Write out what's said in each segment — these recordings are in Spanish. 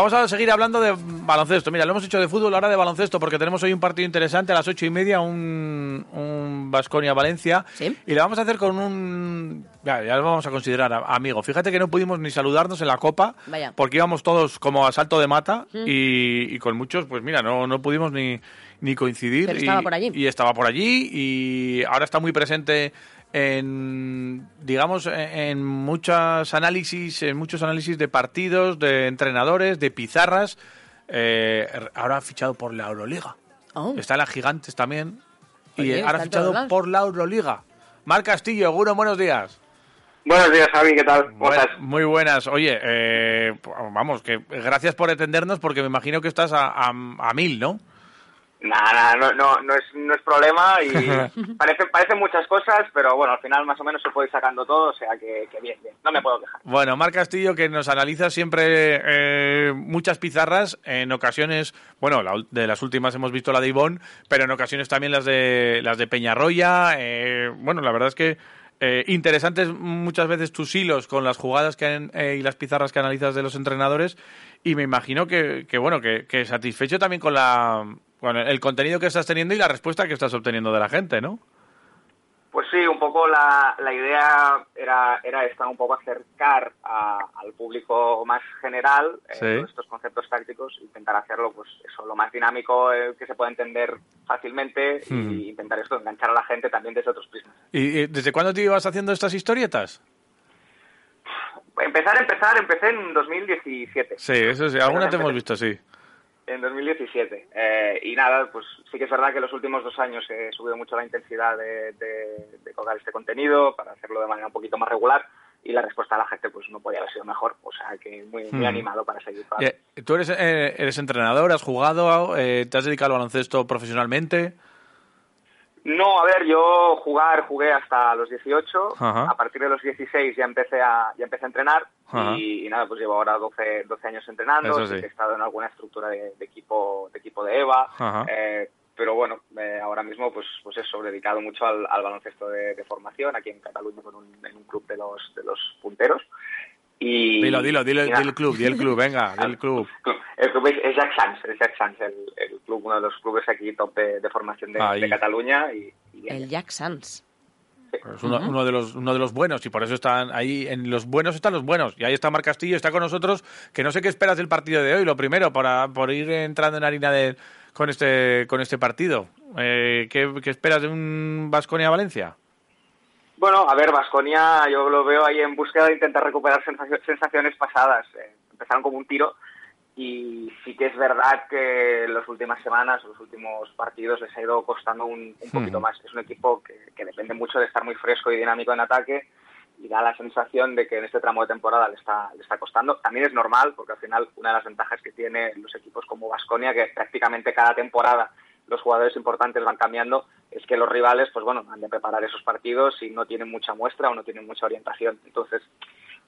Vamos a seguir hablando de baloncesto. Mira, lo hemos hecho de fútbol, ahora de baloncesto, porque tenemos hoy un partido interesante a las ocho y media, un Basconia-Valencia. Sí. Y lo vamos a hacer con un. Ya, ya lo vamos a considerar amigo. Fíjate que no pudimos ni saludarnos en la Copa, Vaya. porque íbamos todos como a salto de mata y, y con muchos, pues mira, no, no pudimos ni, ni coincidir. Pero y, estaba por allí. Y estaba por allí y ahora está muy presente en digamos en- muchos análisis en muchos análisis de partidos de entrenadores de pizarras Eh, ahora ha fichado por la Euroliga. Oh. está en las gigantes también. Y ahora ha fichado por la Euroliga. Mar Castillo Guro buenos días. Buenos días, Javi, ¿qué tal? ¿Cómo Buen- estás? muy buenas. Oye eh, vamos que gracias por atendernos porque me imagino que estás a, a- a mil no Nada, no, no, no, es, no es problema y parece, parecen muchas cosas, pero bueno, al final más o menos se puede ir sacando todo, o sea que, que bien, bien, no me puedo quejar. Bueno, Mar Castillo, que nos analiza siempre eh, muchas pizarras, en ocasiones, bueno, la de las últimas hemos visto la de Ivón, pero en ocasiones también las de las de Peñarroya. eh, bueno, la verdad es que eh, interesantes muchas veces tus hilos con las jugadas que han- eh, y las pizarras que analizas de los entrenadores, y me imagino que, que bueno, que, que satisfecho también con la con el contenido que estás teniendo y la respuesta que estás obteniendo de la gente, ¿no? Pues sí, un poco la, la idea era, era esta, un poco acercar a- al público más general eh, Sí. todos estos conceptos tácticos, intentar hacerlo pues eso, lo más dinámico eh, que se pueda entender fácilmente Hmm. y intentar esto, enganchar a la gente también desde otros prismas. ¿Y, y desde cuándo te ibas haciendo estas historietas? Empezar, empezar, empecé en 2017. Sí, eso sí, alguna te hemos visto, sí. En 2017. Eh, y nada, pues sí que es verdad que en los últimos dos años he subido mucho la intensidad de, de, de colgar este contenido para hacerlo de manera un poquito más regular y la respuesta de la gente pues no podía haber sido mejor. O sea que muy, muy Hmm. animado para seguir. con- Eh, Tú eres, eh, eres entrenador, has jugado, eh, te has dedicado al baloncesto profesionalmente. No, a ver, yo jugar jugué hasta los 18. Ajá. A partir de los 16 ya empecé a, ya empecé a entrenar y, y nada, pues llevo ahora 12, 12 años entrenando. Sí He estado en alguna estructura de, de equipo de equipo de EVA. Eh, pero bueno, eh, ahora mismo pues pues eso, dedicado mucho al, al baloncesto de, de formación aquí en Cataluña con un, en un club de los de los punteros. Y, Dilo, dilo, dilo, nada. del club, di el club, venga, club. El club es, es Jack Sanz, es Jack Sanz, el, el club, uno de los clubes aquí top de, de formación de, Cataluña. Y. El Jack Sands. Es uno, uno de los, uno de los buenos y por eso están ahí, en los buenos están los buenos. Y ahí está Mar Castillo, está con nosotros, que no sé qué esperas del partido de hoy, lo primero, para, por ir entrando en harina de, con, este, con este partido. Eh, ¿qué, qué esperas de un Vasconia-Valencia? Bueno, a ver, Vasconia yo lo veo ahí en búsqueda de intentar recuperar sensacio- sensaciones pasadas. Eh, empezaron como un tiro y sí que es verdad que en las últimas semanas, los últimos partidos les ha ido costando un, un poquito Ujú. más. Es un equipo que, que depende mucho de estar muy fresco y dinámico en ataque y da la sensación de que en este tramo de temporada le está, le está costando. También es normal porque al final una de las ventajas que tienen los equipos como Vasconia, que prácticamente cada temporada los jugadores importantes van cambiando, es que los rivales, pues bueno, han de preparar esos partidos y no tienen mucha muestra o no tienen mucha orientación. Entonces,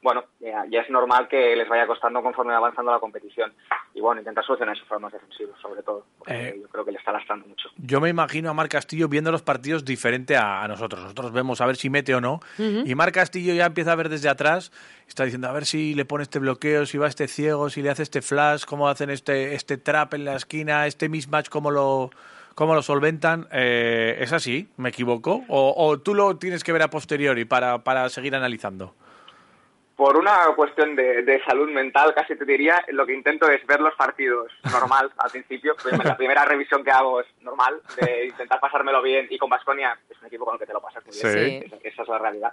bueno, ya, ya es normal que les vaya costando conforme va avanzando la competición. Y bueno, intentar solucionar esos problemas defensivos, sobre todo, porque Eh, yo creo que le está lastrando mucho. Yo me imagino a Mar Castillo viendo los partidos diferente a, a nosotros. Nosotros vemos a ver si mete o no. Y Mar Castillo ya empieza a ver desde atrás. Está diciendo a ver si le pone este bloqueo, si va este ciego, si le hace este flash, cómo hacen este, este trap en la esquina, este mismatch, cómo lo, cómo lo solventan. Eh, ¿Es así? ¿Me equivoco? ¿O, o tú lo tienes que ver a posteriori para, para seguir analizando? Por una cuestión de, de salud mental, casi te diría, lo que intento es ver los partidos normal al principio. Pues La primera revisión que hago es normal, de intentar pasármelo bien. Y con Basconia es un equipo con el que te lo pasas muy bien. Sí. Esa, esa es la realidad.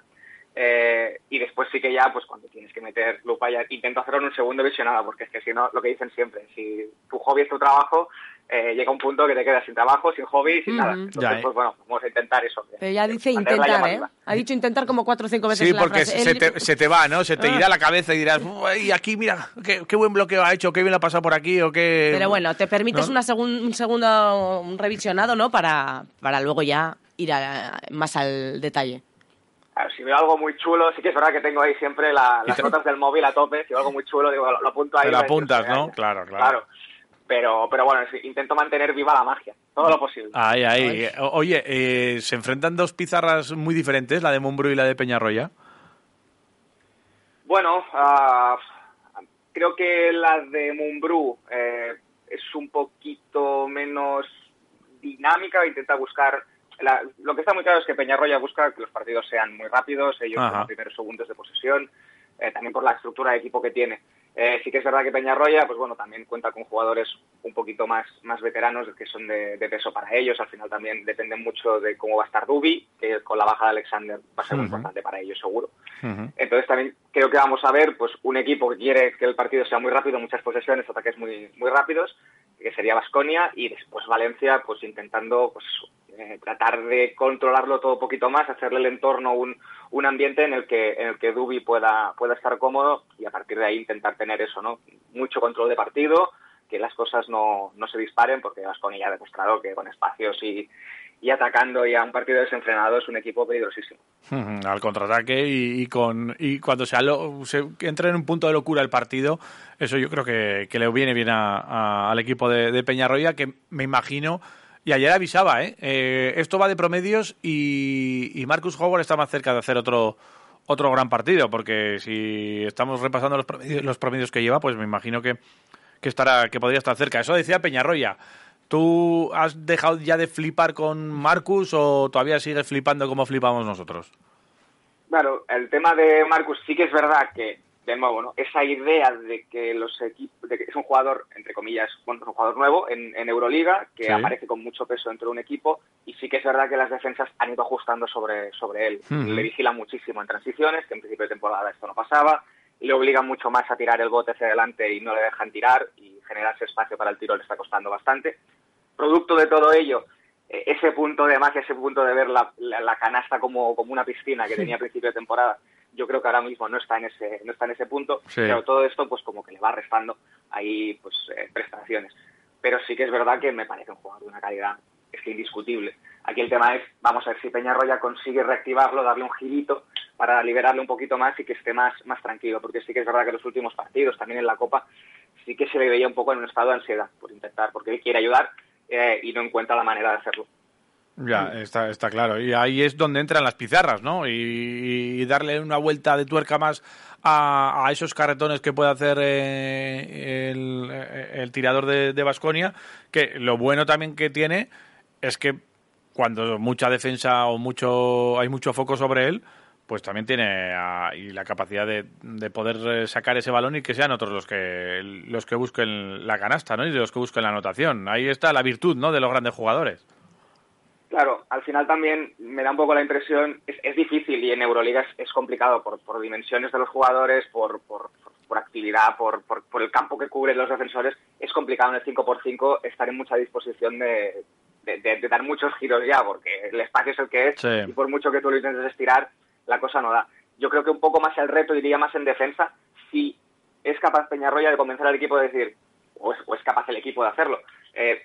Eh, y después sí que ya, pues cuando tienes que meter lupa, ya intento hacerlo en un segundo visionado, porque es que si no, lo que dicen siempre, si tu hobby es tu trabajo, eh, llega un punto que te quedas sin trabajo, sin hobby, sin nada. Entonces, pues bueno, vamos a intentar eso. Pero ya dice intentar, ¿eh? Ha dicho intentar como cuatro o cinco veces. Sí, porque Se, te, se, te, va, ¿no? Se te ah. irá la cabeza y dirás, y aquí mira, qué, qué, buen bloqueo ha hecho, qué bien lo ha pasado por aquí, o qué... Pero bueno, te permites una un segundo un revisionado, ¿no? Para, para luego ya ir más al detalle. Si veo algo muy chulo, sí que es verdad que tengo ahí siempre las notas del móvil a tope. Si veo algo muy chulo, digo, lo, apunto ahí. Te lo apuntas, ¿no? Claro, claro. Pero, pero bueno, intento mantener viva la magia, todo lo posible. Ahí, ahí. Oye, eh, ¿se enfrentan dos pizarras muy diferentes, la de Mumbrú y la de Peñarroya? Bueno, uh, creo que la de Mumbrú eh, es un poquito menos dinámica, intenta buscar lo que está muy claro es que Peñarroya busca que los partidos sean muy rápidos, ellos en los primeros segundos de posesión, eh, también por la estructura de equipo que tiene. Eh, sí que es verdad que Peñarroya, pues bueno, también cuenta con jugadores un poquito más, más veteranos que son de, peso para ellos. Al final también depende mucho de cómo va a estar Dubi, que con la baja de Alexander va a ser muy importante para ellos, seguro. Entonces también creo que vamos a ver pues un equipo que quiere que el partido sea muy rápido, muchas posesiones, ataques muy, muy rápidos, que sería Vasconia, y después Valencia, pues intentando pues eh, tratar de controlarlo todo un poquito más, hacerle el entorno un, un ambiente en el que en el que Dubi pueda pueda estar cómodo y a partir de ahí intentar tener eso, ¿no? Mucho control de partido, que las cosas no, no se disparen, porque Vasconia ya ha demostrado que con espacios y, y atacando y a un partido desenfrenado es un equipo peligrosísimo. Al contraataque y, con y cuando se, se, entra en un punto de locura el partido, eso yo creo que, que le viene bien a, al equipo de Peñarroya, que me imagino y ayer avisaba, ¿eh? ¿eh? esto va de promedios y, Marcus Howard está más cerca de hacer otro otro gran partido, porque si estamos repasando los promedios, los promedios que lleva, pues me imagino que, que, estará, que podría estar cerca. Eso decía Peñarroya. ¿Tú has dejado ya de flipar con Marcus o todavía sigues flipando como flipamos nosotros? Claro, el tema de Marcus sí que es verdad que de nuevo, ¿no? esa idea de que los equipos, de que es un jugador, entre comillas, bueno, es un jugador nuevo en, Euroliga, que aparece con mucho peso dentro de un equipo, y sí que es verdad que las defensas han ido ajustando sobre, sobre él. Le vigilan muchísimo en transiciones, que en principio de temporada esto no pasaba, le obligan mucho más a tirar el bote hacia adelante y no le dejan tirar, y generarse espacio para el tiro le está costando bastante. Producto de todo ello, e, ese punto de más, ese punto de ver la, la, canasta como, como una piscina que tenía a principio de temporada, yo creo que ahora mismo no está en ese, no está en ese punto, pero todo esto pues como que le va restando ahí pues eh, prestaciones. Pero sí que es verdad que me parece un jugador de una calidad es que indiscutible. Aquí el tema es, vamos a ver si Peñarroya consigue reactivarlo, darle un girito para liberarle un poquito más y que esté más, más tranquilo, porque sí que es verdad que los últimos partidos, también en la Copa, sí que se le veía un poco en un estado de ansiedad por intentar, porque él quiere ayudar eh, y no encuentra la manera de hacerlo. Ya, está, está claro. Y ahí es donde entran las pizarras, ¿no? Y, darle una vuelta de tuerca más a, esos carretones que puede hacer eh, el, tirador de Vasconia, que lo bueno también que tiene es que cuando mucha defensa o mucho hay mucho foco sobre él, pues también tiene y la capacidad de, de, poder eh, sacar ese balón y que sean otros los que los que busquen la canasta, ¿no? Y los que busquen la anotación. Ahí está la virtud, ¿no? De los grandes jugadores. Claro, al final también me da un poco la impresión, es, es difícil y en Euroliga es, complicado por, por, dimensiones de los jugadores, por, por, por actividad, por, por, el campo que cubren los defensores, es complicado en el 5x5 estar en mucha disposición de, de, dar muchos giros ya, porque el espacio es el que es y por mucho que tú lo intentes estirar, la cosa no da. Yo creo que un poco más el reto iría más en defensa, si es capaz Peñarroya de convencer al equipo de decir, o es, o es capaz el equipo de hacerlo, eh,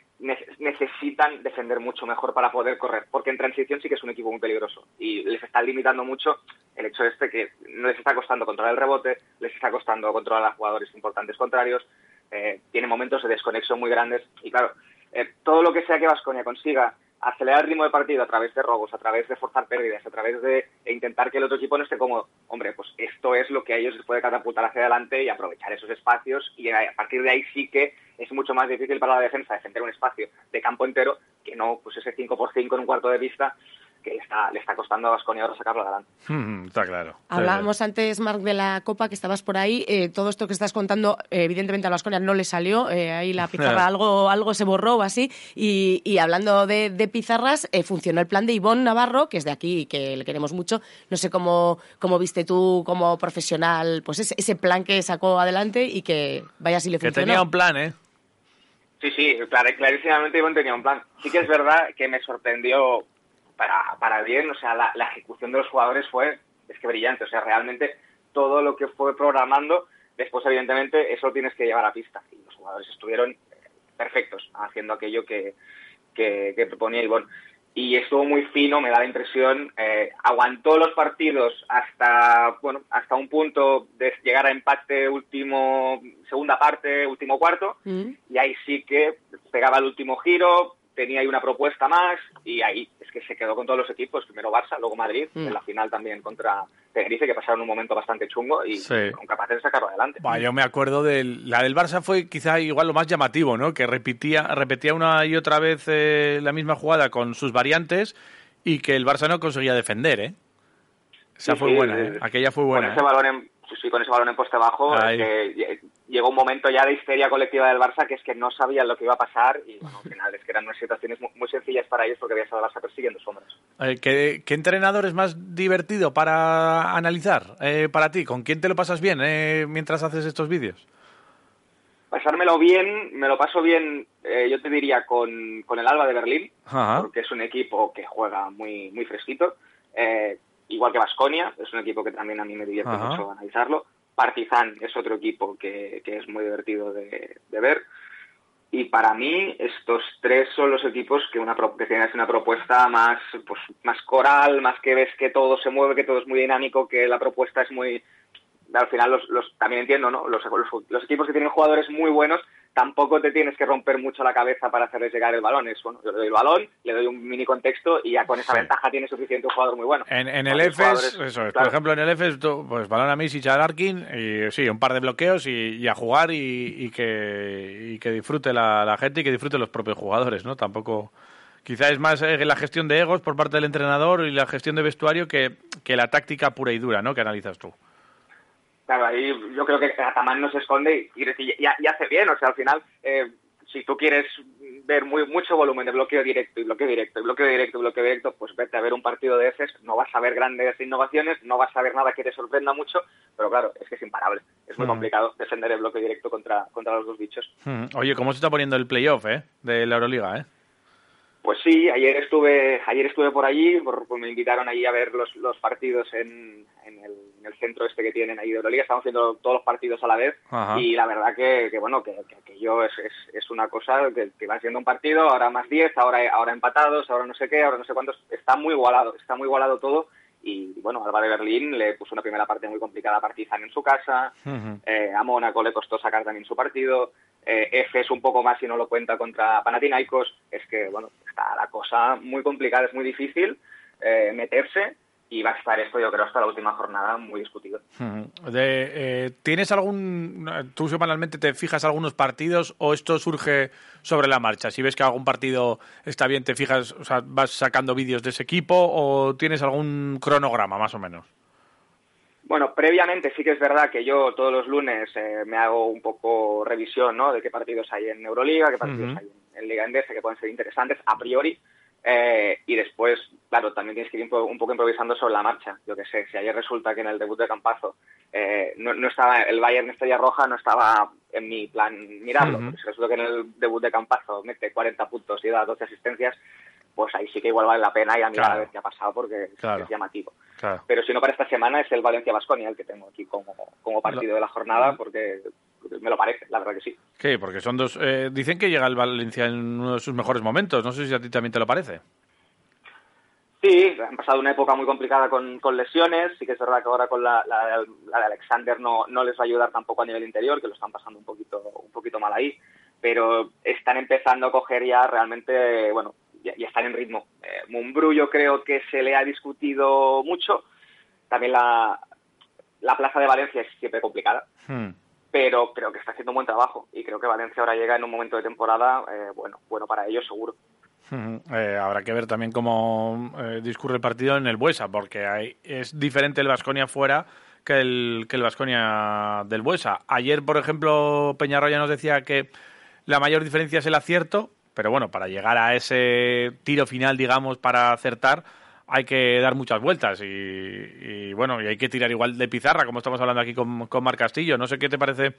necesitan defender mucho mejor para poder correr, porque en transición sí que es un equipo muy peligroso y les está limitando mucho el hecho este que no les está costando controlar el rebote, les está costando controlar a jugadores importantes contrarios, eh, tiene momentos de desconexión muy grandes y claro, eh, todo lo que sea que Vasconia consiga acelerar el ritmo de partido a través de robos, a través de forzar pérdidas, a través de intentar que el otro equipo no esté cómodo, hombre, pues esto es lo que a ellos les puede catapultar hacia adelante y aprovechar esos espacios y a partir de ahí sí que es mucho más difícil para la defensa defender un espacio de campo entero que no pues ese 5 por 5 en un cuarto de vista que le está, le está costando a Vasconia ahora sacarlo adelante. Mm, está claro. Hablábamos antes, Marc, de la Copa, que estabas por ahí. Eh, todo esto que estás contando, eh, evidentemente a Vasconia no le salió. Eh, ahí la pizarra algo, algo se borró o así. Y, y hablando de, de pizarras, eh, funcionó el plan de Ivonne Navarro, que es de aquí y que le queremos mucho. No sé cómo, cómo viste tú como profesional pues ese, ese plan que sacó adelante y que vaya si le Que funcionó. tenía un plan, ¿eh? Sí, sí, clar- clarísimamente Ivonne tenía un plan. Sí que es verdad que me sorprendió para, para bien, o sea, la, ejecución de los jugadores fue, es que brillante, o sea, realmente todo lo que fue programando, después evidentemente eso lo tienes que llevar a pista. Y los jugadores estuvieron eh, perfectos haciendo aquello que, que, que proponía Ivonne. Y estuvo muy fino, me da la impresión, eh, aguantó los partidos hasta, bueno, hasta un punto de llegar a empate último, segunda parte, último cuarto, Mm. y ahí sí que pegaba el último giro, tenía ahí una propuesta más y ahí es que se quedó con todos los equipos, primero Barça, luego Madrid, Mm. en la final también contra Tenerife, que pasaron un momento bastante chungo y Sí. fueron capaces de sacarlo adelante. Bah, yo me acuerdo de la del Barça fue quizá igual lo más llamativo, ¿no? Que repetía, repetía una y otra vez eh, la misma jugada con sus variantes y que el Barça no conseguía defender, ¿eh? Esa Sí, fue sí, buena, eh. Aquella fue Con buena. ese ¿eh? balón en, sí, sí, con ese balón en poste bajo, es que lle- llegó un momento ya de histeria colectiva del Barça que es que no sabían lo que iba a pasar y bueno, al final es que eran unas situaciones mu- muy, sencillas para ellos porque había estado el Barça persiguiendo sombras. Eh, ¿qué, qué entrenador es más divertido para analizar eh, para ti? ¿Con quién te lo pasas bien eh, mientras haces estos vídeos? Pasármelo bien, me lo paso bien, eh, yo te diría, con, con el Alba de Berlín, Ajá. porque es un equipo que juega muy, muy fresquito. Eh, igual que Vasconia, es un equipo que también a mí me divierte Ajá. mucho analizarlo. Partizan es otro equipo que, que es muy divertido de, de ver. Y para mí estos tres son los equipos que, una, que tienen una propuesta más, pues, más coral, más que ves que todo se mueve, que todo es muy dinámico, que la propuesta es muy... Al final los, los también entiendo, ¿no? Los, los- los equipos que tienen jugadores muy buenos tampoco te tienes que romper mucho la cabeza para hacerles llegar el balón. Es, bueno, yo le doy el balón, le doy un mini contexto y ya con esa Sí. ventaja tiene suficiente un jugador muy bueno. En, en el EFES, eso es. Por ejemplo, en el EFES, pues balón a Misic a Larkin y sí, un par de bloqueos y, y a jugar y, y que, y que disfrute la, la gente y que disfrute los propios jugadores, ¿no? Tampoco... Quizá es más eh, la gestión de egos por parte del entrenador y la gestión de vestuario que, que la táctica pura y dura, ¿no? Que analizas tú. Claro, ahí yo creo que Ataman no se esconde y, y- y- y hace bien. O sea, al final, eh, si tú quieres ver muy mucho volumen de bloqueo directo y bloqueo directo y bloqueo directo y bloqueo directo, pues vete a ver un partido de EFES. No vas a ver grandes innovaciones, no vas a ver nada que te sorprenda mucho, pero claro, es que es imparable. Es muy Mm. complicado defender el bloqueo directo contra, contra los dos bichos. Mm. Oye, ¿cómo se está poniendo el playoff, eh? De la Euroliga, eh? Pues sí, ayer estuve, ayer estuve por allí, por- pues me invitaron allí a ver los, los partidos en, en el, en el centro este que tienen ahí de Euroliga. Estamos viendo todos los partidos a la vez Ajá. y la verdad que, que bueno, que, que aquello es, es, es una cosa que, que va siendo un partido, ahora más 10, ahora, ahora empatados, ahora no sé qué, ahora no sé cuántos. Está muy igualado, está muy igualado todo y bueno, Alba de Berlín le puso una primera parte muy complicada a Partizan en su casa, eh, a Mónaco le costó sacar también su partido. Eh, F es un poco más si no lo cuenta contra Panathinaikos. Es que, bueno, está la cosa muy complicada, es muy difícil eh, meterse y va a estar esto, yo creo, hasta la última jornada muy discutido. De, eh, ¿Tienes algún... tú semanalmente te fijas algunos partidos o esto surge sobre la marcha? Si ves que algún partido está bien, te fijas, o sea, vas sacando vídeos de ese equipo o tienes algún cronograma más o menos? Bueno, previamente sí que es verdad que yo todos los lunes eh, me hago un poco revisión ¿no? de qué partidos hay en Euroliga, qué partidos hay en, en Liga Endesa que pueden ser interesantes a priori. Eh, y después, claro, también tienes que ir un po- un poco improvisando sobre la marcha. Yo que sé, si ayer resulta que en el debut de Campazo eh, no, no estaba el Bayern Estrella Roja, no estaba en mi plan mirarlo. Porque si resulta que en el debut de Campazo mete 40 puntos y da 12 asistencias, pues ahí sí que igual vale la pena ir a mirar Claro. a ver qué ha pasado porque es- Claro. es llamativo. Claro. Pero si no para esta semana es el Valencia Basconia el que tengo aquí como, como partido de la jornada porque me lo parece, la verdad que sí. ¿Qué? Porque son dos... eh, dicen que llega el Valencia en uno de sus mejores momentos. No sé si a ti también te lo parece. Sí, han pasado una época muy complicada con, con lesiones, sí que es verdad que ahora con la, la, la de Alexander no, no les va a ayudar tampoco a nivel interior, que lo están pasando un poquito, un poquito mal ahí, pero están empezando a coger ya realmente, bueno, ya, ya están en ritmo. Eh, Mumbrú yo creo que se le ha discutido mucho, también la, la plaza de Valencia es siempre complicada, Hmm. Pero creo que está haciendo un buen trabajo y creo que Valencia ahora llega en un momento de temporada, eh, bueno, bueno para ellos seguro. Eh, habrá que ver también cómo eh, discurre el partido en el Buesa, porque hay, es diferente el Vasconia fuera que el que el Vasconia del Buesa. Ayer, por ejemplo, Peñarroya nos decía que la mayor diferencia es el acierto, pero bueno, para llegar a ese tiro final, digamos, para acertar, hay que dar muchas vueltas y, bueno, y hay que tirar igual de pizarra, como estamos hablando aquí con, con Mar Castillo. No sé qué te parece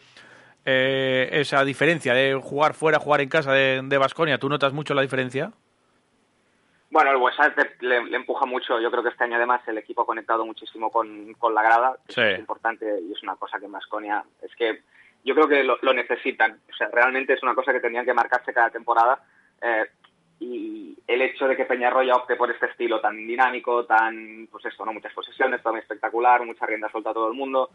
eh, esa diferencia de jugar fuera, jugar en casa de Vasconia. ¿Tú notas mucho la diferencia? Bueno, el Buesa le, empuja mucho. Yo creo que este año además el equipo ha conectado muchísimo con, con la grada. Es importante y es una cosa que en Vasconia es que yo creo que lo, necesitan. O sea, realmente es una cosa que tendrían que marcarse cada temporada. Eh, y el hecho de que Peñarroya opte por este estilo tan dinámico, tan, pues esto, ¿no? Muchas posesiones, todo muy espectacular, mucha rienda suelta a todo el mundo,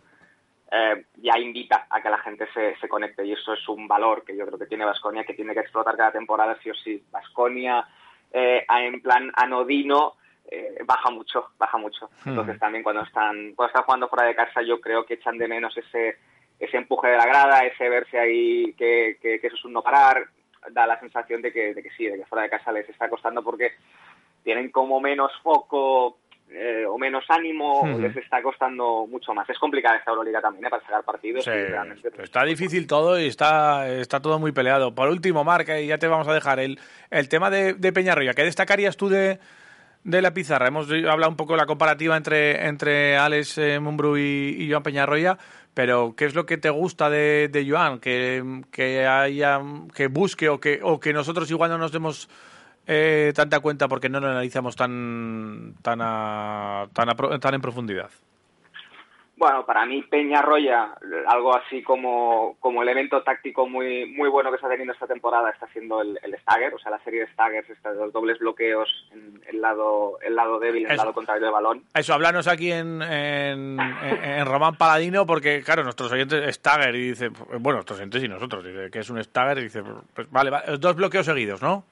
eh, ya invita a que la gente se, se, conecte y eso es un valor que yo creo que tiene Vasconia, que tiene que explotar cada temporada sí o sí. Vasconia, eh, en plan anodino, eh, baja mucho, baja mucho. Hmm. Entonces también cuando están, cuando están jugando fuera de casa yo creo que echan de menos ese, ese empuje de la grada, ese verse ahí que, que eso es un no parar, da la sensación de que, de que sí, de que fuera de casa les está costando porque tienen como menos foco eh, o menos ánimo, les está costando mucho más. Es complicada esta Euroliga también ¿eh? para sacar partidos. está difícil todo y está, está todo muy peleado. Por último, Marc, y ya te vamos a dejar el, el tema de, de Peñarroya. ¿Qué destacarías tú de, de la pizarra? Hemos hablado un poco de la comparativa entre, entre Alex eh, Mumbrú y, y Joan Peñarroya pero ¿qué es lo que te gusta de, de Joan? Que, que, haya, que busque o que, o que nosotros igual no nos demos eh, tanta cuenta porque no lo analizamos tan, tan, tan, tan en profundidad. Bueno, para mí Peñarroya, algo así como, como elemento táctico muy muy bueno que está teniendo esta temporada está siendo el, el Stagger, o sea, la serie de Staggers, de los dobles bloqueos en el lado, el lado débil, el lado contrario del balón. Eso, háblanos aquí en, en, en, Román Paladino, porque claro, nuestros oyentes, Stagger, y dice, bueno, nuestros oyentes y nosotros, dice que es un Stagger, y dice, pues vale, vale, dos bloqueos seguidos, ¿no?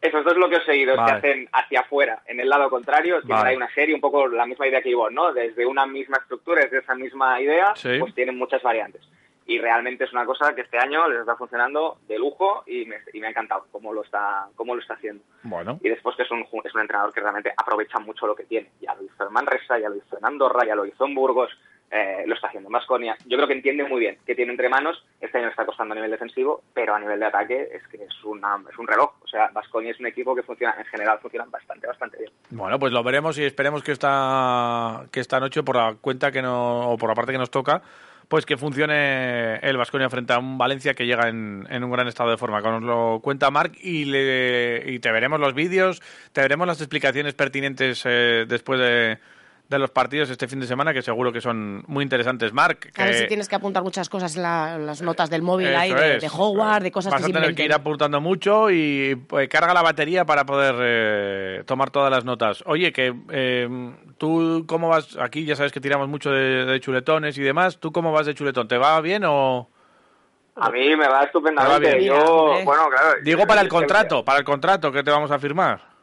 Esos dos bloqueos seguidos que hacen hacia afuera, en el lado contrario, tienen ahí una serie, un poco la misma idea que Ivonne, ¿no? Desde una misma estructura, desde esa misma idea, pues tienen muchas variantes. Y realmente es una cosa que este año les está funcionando de lujo y me, y me ha encantado cómo lo está cómo lo está haciendo. Bueno. Y después que es un, es un entrenador que realmente aprovecha mucho lo que tiene. Ya lo hizo en Manresa, ya lo hizo en Andorra, ya lo hizo en Burgos eh, lo está haciendo Masconia. Yo creo que entiende muy bien que tiene entre manos. Este año está costando a nivel defensivo, pero a nivel de ataque es que es, una, es un reloj. O sea, Basconia es un equipo que funciona, en general, funciona bastante, bastante bien. Bueno, pues lo veremos y esperemos que esta, que esta noche, por la cuenta que no, o por la parte que nos toca, pues que funcione el Vasconia frente a un Valencia que llega en, un gran estado de forma. Como nos lo cuenta Marc y te veremos los vídeos, te veremos las explicaciones pertinentes eh, después de de los partidos este fin de semana que seguro que son muy interesantes. Marc. A ver si tienes que apuntar muchas cosas en las notas del móvil ahí, de, Howard, de cosas Vas que a tener que ir apuntando mucho y pues, carga la batería para poder eh, tomar todas las notas. Oye, que eh, tú cómo vas, aquí ya sabes que tiramos mucho de, chuletones y demás, ¿tú cómo vas de chuletón? ¿Te va bien o...? A mí me va estupendamente. Yo, bueno, claro, Digo para el contrato, para el contrato que te vamos a firmar.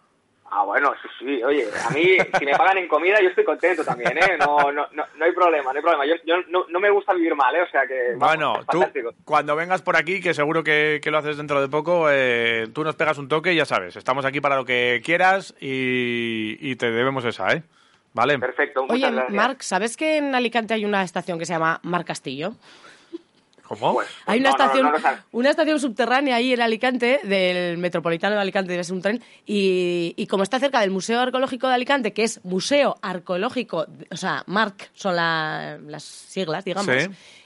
Ah, bueno, sí, sí. Oye, a mí, si me pagan en comida, yo estoy contento también, ¿eh? No, no, no, no hay problema, no hay problema. Yo, yo no, no, me gusta vivir mal, ¿eh? O sea que. bueno, tú, cuando vengas por aquí, que seguro que, que lo haces dentro de poco, eh, tú nos pegas un toque y ya sabes, estamos aquí para lo que quieras y, y te debemos esa, ¿eh? ¿Vale? Perfecto. Oye, Marc, ¿sabes que en Alicante hay una estación que se llama Mar Castillo? ¿Cómo? Pues, Hay una estación, una estación subterránea ahí en Alicante, del Metropolitano de Alicante, debe ser un tren, y, como está cerca del Museo Arqueológico de Alicante, que es Museo Arqueológico, o sea, MARC son las siglas, digamos.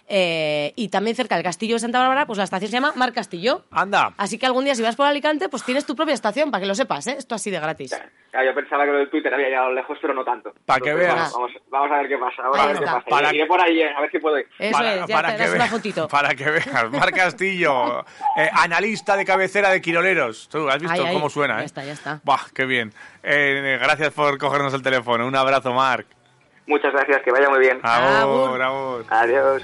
Eh, y también cerca del Castillo de Santa Bárbara, pues la estación se llama Mar Castillo. Anda. Así que algún día si vas por Alicante, pues tienes tu propia estación, para que lo sepas, ¿eh? Esto así de gratis. yo pensaba que lo del Twitter había llegado lejos, pero no tanto. Para que veas. Vamos, a ver qué pasa. Vamos a ver qué pasa. Para... Iré por ahí, eh, a ver si puedo ir. Eso para, es, ya para te una fotito. Para que veas. Mar Castillo, eh, analista de cabecera de Quiroleros. Tú has visto cómo suena, ¿eh? Ya está, ya está. Buah, qué bien. Eh, gracias por cogernos el teléfono. Un abrazo, Marc. Muchas gracias, que vaya muy bien. Abur, abur. Adiós.